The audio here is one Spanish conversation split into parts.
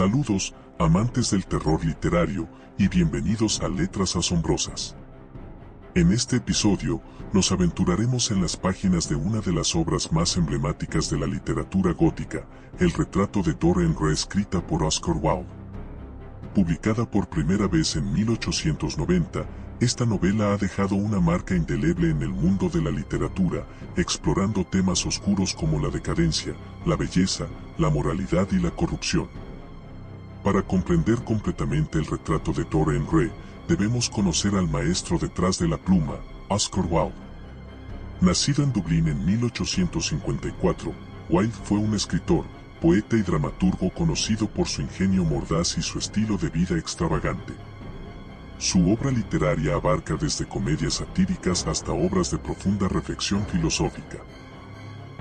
Saludos, amantes del terror literario, y bienvenidos a Letras Asombrosas. En este episodio, nos aventuraremos en las páginas de una de las obras más emblemáticas de la literatura gótica, el retrato de Dorian Gray escrita por Oscar Wilde. Publicada por primera vez en 1890, esta novela ha dejado una marca indeleble en el mundo de la literatura, explorando temas oscuros como la decadencia, la belleza, la moralidad y la corrupción. Para comprender completamente el retrato de Dorian Gray, debemos conocer al maestro detrás de la pluma, Oscar Wilde. Nacido en Dublín en 1854, Wilde fue un escritor, poeta y dramaturgo conocido por su ingenio mordaz y su estilo de vida extravagante. Su obra literaria abarca desde comedias satíricas hasta obras de profunda reflexión filosófica.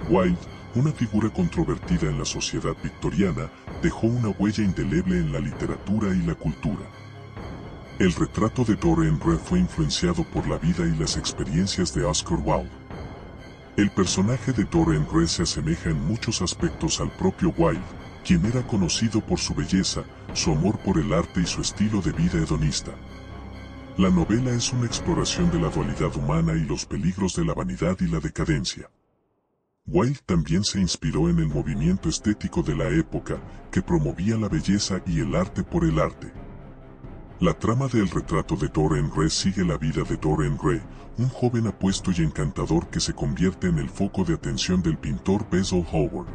Wilde, una figura controvertida en la sociedad victoriana, dejó una huella indeleble en la literatura y la cultura. El retrato de Dorian Gray fue influenciado por la vida y las experiencias de Oscar Wilde. El personaje de Dorian Gray se asemeja en muchos aspectos al propio Wilde, quien era conocido por su belleza, su amor por el arte y su estilo de vida hedonista. La novela es una exploración de la dualidad humana y los peligros de la vanidad y la decadencia. Wilde también se inspiró en el movimiento estético de la época, que promovía la belleza y el arte por el arte. La trama del retrato de Dorian Gray sigue la vida de Dorian Gray, un joven apuesto y encantador que se convierte en el foco de atención del pintor Basil Howard.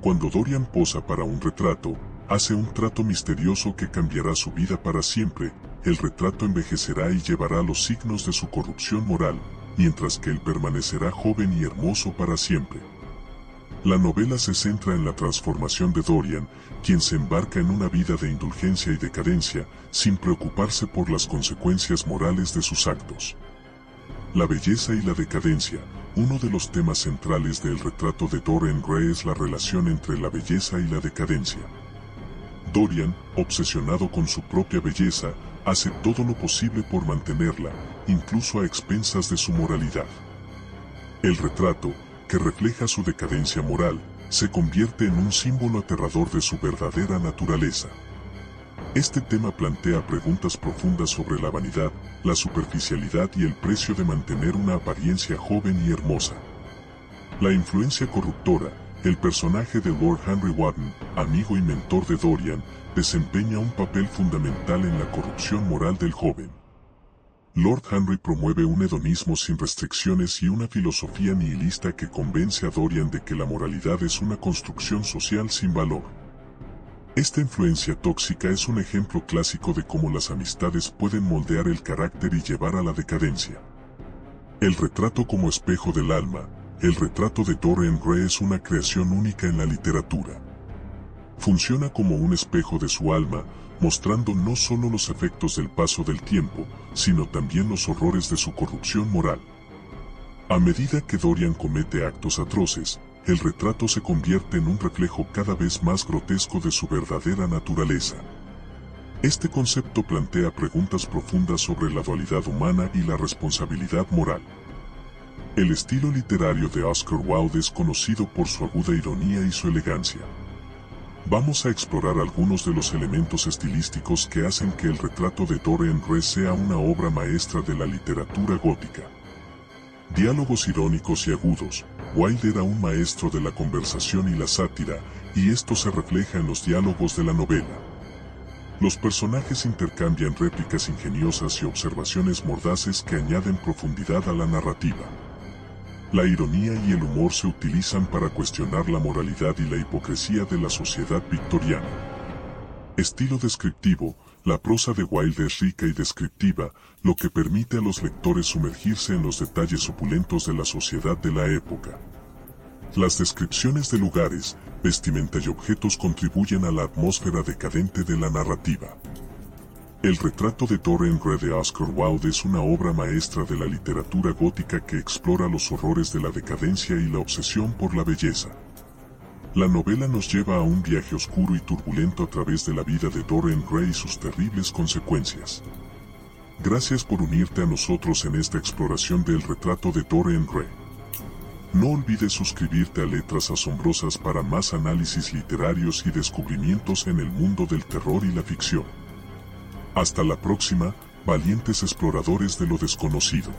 Cuando Dorian posa para un retrato, hace un trato misterioso que cambiará su vida para siempre, el retrato envejecerá y llevará los signos de su corrupción moral, mientras que él permanecerá joven y hermoso para siempre. La novela se centra en la transformación de Dorian, quien se embarca en una vida de indulgencia y decadencia, sin preocuparse por las consecuencias morales de sus actos. La belleza y la decadencia, uno de los temas centrales del retrato de Dorian Gray es la relación entre la belleza y la decadencia. Dorian, obsesionado con su propia belleza, hace todo lo posible por mantenerla, incluso a expensas de su moralidad. El retrato, que refleja su decadencia moral, se convierte en un símbolo aterrador de su verdadera naturaleza. Este tema plantea preguntas profundas sobre la vanidad, la superficialidad y el precio de mantener una apariencia joven y hermosa. La influencia corruptora, el personaje de Lord Henry Wotton, amigo y mentor de Dorian, desempeña un papel fundamental en la corrupción moral del joven. Lord Henry promueve un hedonismo sin restricciones y una filosofía nihilista que convence a Dorian de que la moralidad es una construcción social sin valor. Esta influencia tóxica es un ejemplo clásico de cómo las amistades pueden moldear el carácter y llevar a la decadencia. El retrato como espejo del alma, el retrato de Dorian Gray es una creación única en la literatura. Funciona como un espejo de su alma, mostrando no solo los efectos del paso del tiempo, sino también los horrores de su corrupción moral. A medida que Dorian comete actos atroces, el retrato se convierte en un reflejo cada vez más grotesco de su verdadera naturaleza. Este concepto plantea preguntas profundas sobre la dualidad humana y la responsabilidad moral. El estilo literario de Oscar Wilde es conocido por su aguda ironía y su elegancia. Vamos a explorar algunos de los elementos estilísticos que hacen que el retrato de Dorian Gray sea una obra maestra de la literatura gótica. Diálogos irónicos y agudos, Wilde era un maestro de la conversación y la sátira, y esto se refleja en los diálogos de la novela. Los personajes intercambian réplicas ingeniosas y observaciones mordaces que añaden profundidad a la narrativa. La ironía y el humor se utilizan para cuestionar la moralidad y la hipocresía de la sociedad victoriana. Estilo descriptivo, la prosa de Wilde es rica y descriptiva, lo que permite a los lectores sumergirse en los detalles opulentos de la sociedad de la época. Las descripciones de lugares, vestimenta y objetos contribuyen a la atmósfera decadente de la narrativa. El retrato de Gray de Oscar Wilde es una obra maestra de la literatura gótica que explora los horrores de la decadencia y la obsesión por la belleza. La novela nos lleva a un viaje oscuro y turbulento a través de la vida de Dorian Gray y sus terribles consecuencias. Gracias por unirte a nosotros en esta exploración del retrato de Dorian Gray. No olvides suscribirte a Letras Asombrosas para más análisis literarios y descubrimientos en el mundo del terror y la ficción. Hasta la próxima, valientes exploradores de lo desconocido.